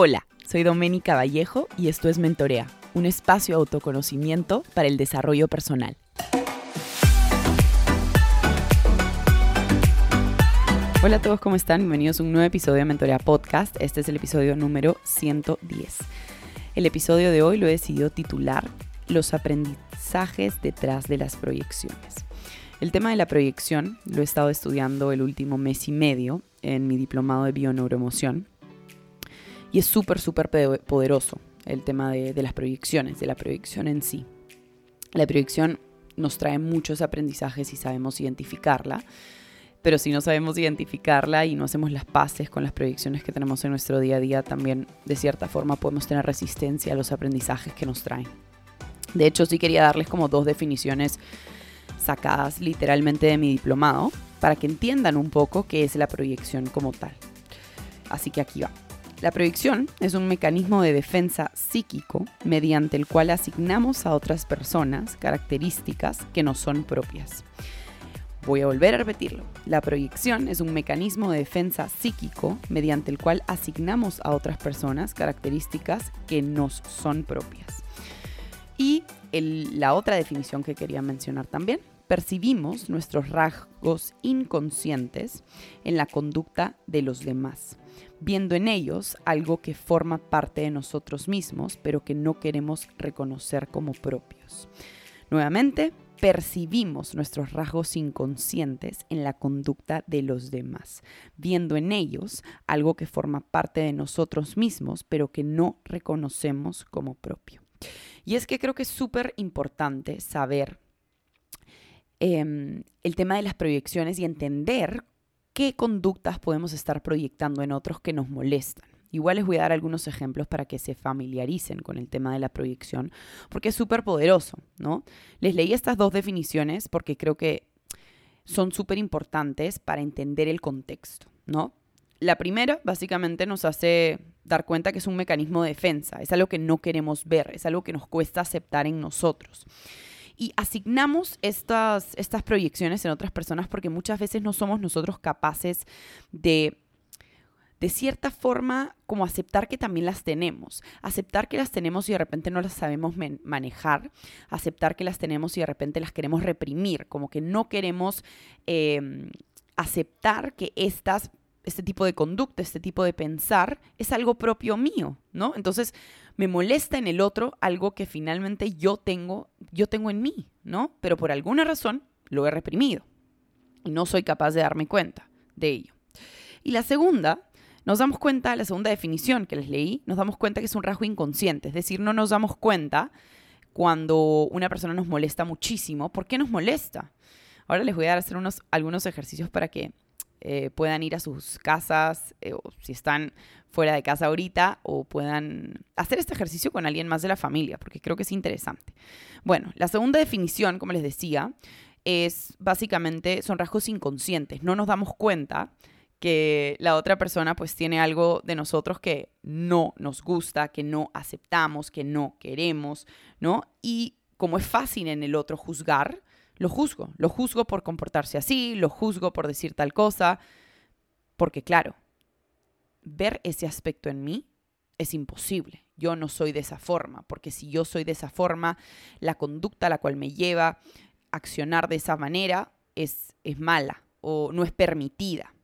Hola, soy Doménica Vallejo y esto es Mentorea, un espacio de autoconocimiento para el desarrollo personal. Hola a todos, ¿cómo están? Bienvenidos a un nuevo episodio de Mentorea Podcast. Este es el episodio número 110. El episodio de hoy lo he decidido titular Los aprendizajes detrás de las proyecciones. El tema de la proyección lo he estado estudiando el último mes y medio en mi diplomado de bioneuroemoción y es súper, súper poderoso el tema de, las proyecciones, de la proyección en sí. La proyección nos trae muchos aprendizajes si sabemos identificarla, pero si no sabemos identificarla y no hacemos las paces con las proyecciones que tenemos en nuestro día a día, también de cierta forma podemos tener resistencia a los aprendizajes que nos traen. De hecho, sí quería darles como dos definiciones sacadas literalmente de mi diplomado para que entiendan un poco qué es la proyección como tal. Así que aquí va. La proyección es un mecanismo de defensa psíquico mediante el cual asignamos a otras personas características que no son propias. Voy a volver a repetirlo. La proyección es un mecanismo de defensa psíquico mediante el cual asignamos a otras personas características que nos son propias. Y la otra definición que quería mencionar también, percibimos nuestros rasgos inconscientes en la conducta de los demás viendo en ellos algo que forma parte de nosotros mismos, pero que no queremos reconocer como propios. Nuevamente, percibimos nuestros rasgos inconscientes en la conducta de los demás, viendo en ellos algo que forma parte de nosotros mismos, pero que no reconocemos como propio. Y es que creo que es súper importante saber em, el tema de las proyecciones y entender qué conductas podemos estar proyectando en otros que nos molestan. Igual les voy a dar algunos ejemplos para que se familiaricen con el tema de la proyección, porque es súper poderoso, ¿no? Les leí estas dos definiciones porque creo que son súper importantes para entender el contexto, ¿no? La primera básicamente nos hace dar cuenta que es un mecanismo de defensa, es algo que no queremos ver, es algo que nos cuesta aceptar en nosotros y asignamos estas, estas proyecciones en otras personas porque muchas veces no somos nosotros capaces de de cierta forma como aceptar que también las tenemos, aceptar que las tenemos y de repente no las sabemos manejar, aceptar que las tenemos y de repente las queremos reprimir, como que no queremos em, aceptar que estas, este tipo de conducta, este tipo de pensar es algo propio mío, ¿no? Entonces, me molesta en el otro algo que finalmente yo tengo, yo tengo en mí, ¿no? Pero por alguna razón lo he reprimido y no soy capaz de darme cuenta de ello. Y la segunda, nos damos cuenta, la segunda definición que les leí, nos damos cuenta que es un rasgo inconsciente, es decir, no nos damos cuenta cuando una persona nos molesta muchísimo. ¿Por qué nos molesta? Ahora les voy a dar hacer unos, algunos ejercicios para que eh, puedan ir a sus casas eh, o si están fuera de casa ahorita o puedan hacer este ejercicio con alguien más de la familia, porque creo que es interesante. Bueno, la segunda definición, como les decía, es básicamente son rasgos inconscientes. No nos damos cuenta que la otra persona pues tiene algo de nosotros que no nos gusta, que no aceptamos, que no queremos, ¿no? Y como es fácil en el otro juzgar, lo juzgo. Lo juzgo por comportarse así, lo juzgo por decir tal cosa, porque claro, ver ese aspecto en mí es imposible. Yo no soy de esa forma, porque si yo soy de esa forma, la conducta a la cual me lleva a accionar de esa manera es, es mala o no es permitida.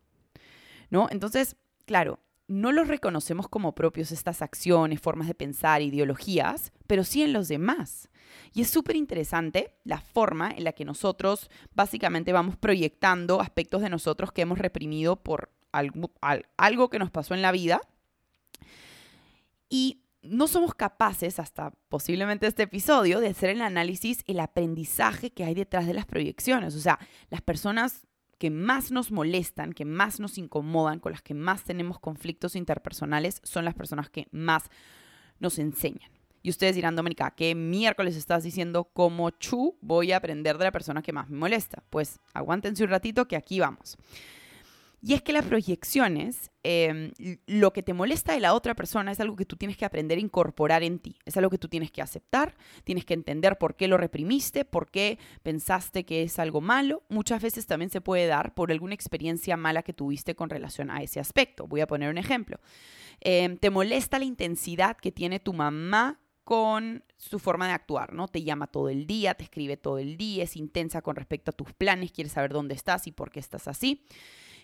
¿No? Entonces, claro, no los reconocemos como propios estas acciones, formas de pensar, ideologías, pero sí en los demás. Y es súper interesante la forma en la que nosotros básicamente vamos proyectando aspectos de nosotros que hemos reprimido por algo, que nos pasó en la vida. Y no somos capaces, hasta posiblemente este episodio, de hacer el análisis, el aprendizaje que hay detrás de las proyecciones. O sea, las personas que más nos molestan, que más nos incomodan, con las que más tenemos conflictos interpersonales, son las personas que más nos enseñan. Y ustedes dirán, Dominica, ¿qué miércoles estás diciendo como chu voy a aprender de la persona que más me molesta? Pues aguántense un ratito que aquí vamos. Y es que las proyecciones, em, lo que te molesta de la otra persona es algo que tú tienes que aprender a incorporar en ti. Es algo que tú tienes que aceptar, tienes que entender por qué lo reprimiste, por qué pensaste que es algo malo. Muchas veces también se puede dar por alguna experiencia mala que tuviste con relación a ese aspecto. Voy a poner un ejemplo. Em, te molesta la intensidad que tiene tu mamá con su forma de actuar, ¿no? Te llama todo el día, te escribe todo el día, es intensa con respecto a tus planes, quiere saber dónde estás y por qué estás así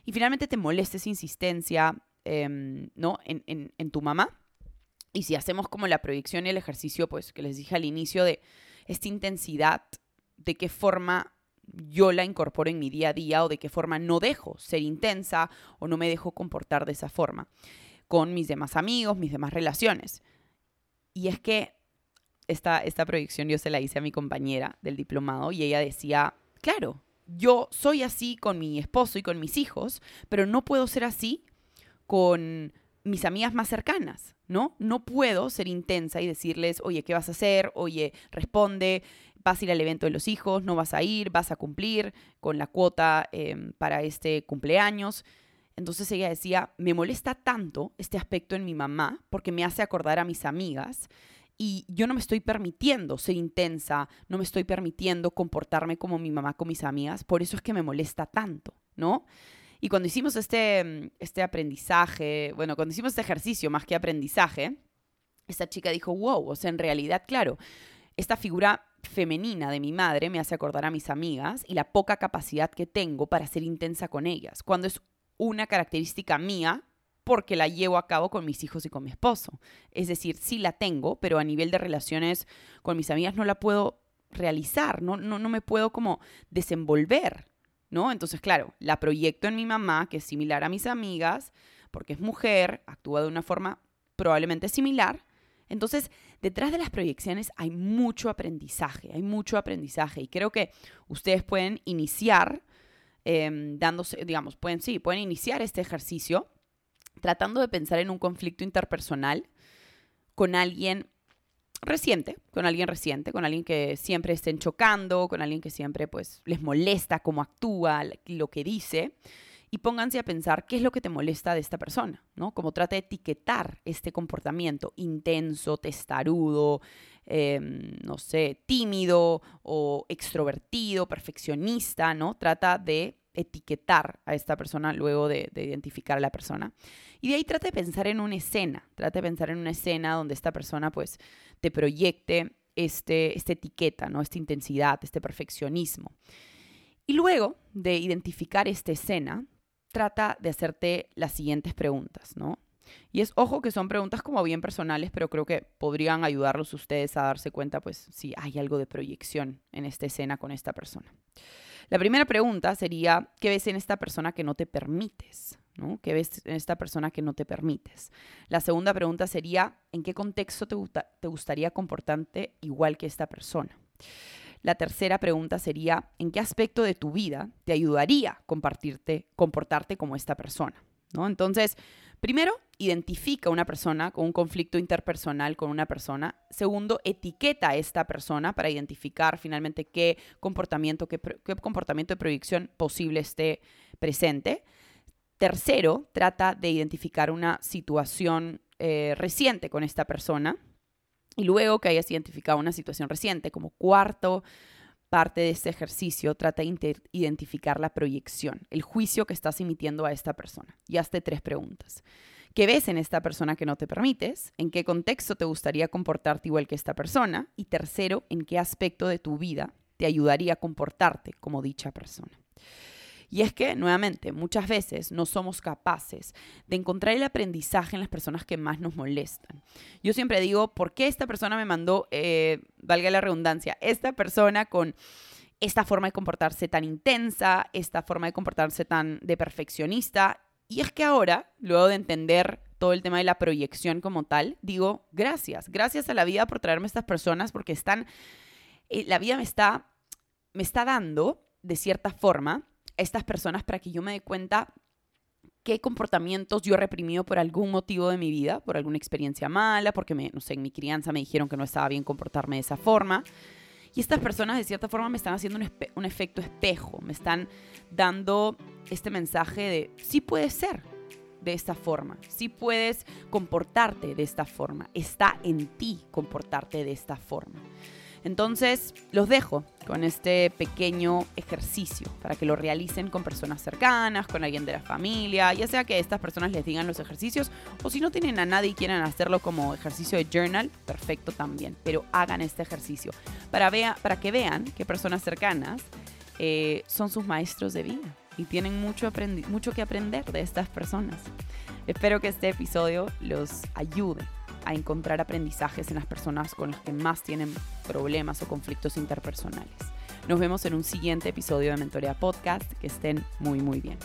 y finalmente te molesta esa insistencia em, ¿no? En, en, tu mamá. Y si hacemos como la proyección y el ejercicio, pues que les dije al inicio de esta intensidad, de qué forma yo la incorporo en mi día a día o de qué forma no dejo ser intensa o no me dejo comportar de esa forma con mis demás amigos, mis demás relaciones. Y es que esta, esta proyección yo se la hice a mi compañera del diplomado y ella decía, claro, yo soy así con mi esposo y con mis hijos, pero no puedo ser así con mis amigas más cercanas, ¿no? No puedo ser intensa y decirles, oye, ¿qué vas a hacer? Oye, responde, vas a ir al evento de los hijos, no vas a ir, vas a cumplir con la cuota em, para este cumpleaños. Entonces ella decía, me molesta tanto este aspecto en mi mamá porque me hace acordar a mis amigas y yo no me estoy permitiendo ser intensa, no me estoy permitiendo comportarme como mi mamá con mis amigas, por eso es que me molesta tanto, ¿no? Y cuando hicimos este, mm, este aprendizaje, bueno, cuando hicimos este ejercicio más que aprendizaje, esta chica dijo, wow, o sea, en realidad, claro, esta figura femenina de mi madre me hace acordar a mis amigas y la poca capacidad que tengo para ser intensa con ellas, cuando es una característica mía porque la llevo a cabo con mis hijos y con mi esposo. Es decir, sí la tengo, pero a nivel de relaciones con mis amigas no la puedo realizar, no, no, me puedo como desenvolver, ¿no? Entonces, claro, la proyecto en mi mamá, que es similar a mis amigas, porque es mujer, actúa de una forma probablemente similar. Entonces, detrás de las proyecciones hay mucho aprendizaje, hay mucho aprendizaje y creo que ustedes pueden iniciar em, dándose, digamos, pueden, sí, pueden iniciar este ejercicio tratando de pensar en un conflicto interpersonal con alguien reciente, con alguien reciente, con alguien que siempre estén chocando, con alguien que siempre pues les molesta cómo actúa, lo que dice, y pónganse a pensar qué es lo que te molesta de esta persona, ¿no? Como trata de etiquetar este comportamiento intenso, testarudo, em, no sé, tímido o extrovertido, perfeccionista, ¿no? Trata de etiquetar a esta persona luego de, identificar a la persona. Y de ahí trata de pensar en una escena, trata de pensar en una escena donde esta persona pues te proyecte este, esta etiqueta, ¿no? esta intensidad, este perfeccionismo. Y luego de identificar esta escena, trata de hacerte las siguientes preguntas, ¿no? Y es, ojo, que son preguntas como bien personales, pero creo que podrían ayudarlos ustedes a darse cuenta, pues, si hay algo de proyección en esta escena con esta persona. La primera pregunta sería, ¿qué ves en esta persona que no te permites? ¿no? ¿Qué ves en esta persona que no te permites? La segunda pregunta sería, ¿en qué contexto te, gustaría comportarte igual que esta persona? La tercera pregunta sería, ¿en qué aspecto de tu vida te ayudaría compartirte, comportarte como esta persona? ¿No? Entonces, Primero, identifica una persona con un conflicto interpersonal con una persona. Segundo, etiqueta a esta persona para identificar finalmente qué comportamiento, qué, comportamiento de proyección posible esté presente. Tercero, trata de identificar una situación eh, reciente con esta persona. Y luego que hayas identificado una situación reciente, como cuarto, parte de este ejercicio trata de identificar la proyección, el juicio que estás emitiendo a esta persona. Y hazte tres preguntas. ¿Qué ves en esta persona que no te permites? ¿En qué contexto te gustaría comportarte igual que esta persona? Y tercero, ¿en qué aspecto de tu vida te ayudaría a comportarte como dicha persona? Y es que, nuevamente, muchas veces no somos capaces de encontrar el aprendizaje en las personas que más nos molestan. Yo siempre digo, ¿por qué esta persona me mandó, eh, valga la redundancia, esta persona con esta forma de comportarse tan intensa, esta forma de comportarse tan de perfeccionista? Y es que ahora, luego de entender todo el tema de la proyección como tal, digo, gracias, gracias a la vida por traerme estas personas porque están, eh, la vida me está, me está dando, de cierta forma, estas personas para que yo me dé cuenta qué comportamientos yo he reprimido por algún motivo de mi vida, por alguna experiencia mala, porque, me, no sé, en mi crianza me dijeron que no estaba bien comportarme de esa forma. Y estas personas de cierta forma me están haciendo un, efecto espejo, me están dando este mensaje de sí puede ser de esta forma, sí puedes comportarte de esta forma, está en ti comportarte de esta forma. Entonces, los dejo con este pequeño ejercicio para que lo realicen con personas cercanas, con alguien de la familia, ya sea que estas personas les digan los ejercicios o si no tienen a nadie y quieren hacerlo como ejercicio de journal, perfecto también, pero hagan este ejercicio para, para que vean que personas cercanas eh, son sus maestros de vida y tienen mucho, mucho que aprender de estas personas. Espero que este episodio los ayude a encontrar aprendizajes en las personas con las que más tienen problemas o conflictos interpersonales. Nos vemos en un siguiente episodio de Mentorea Podcast. Que estén muy, muy bien.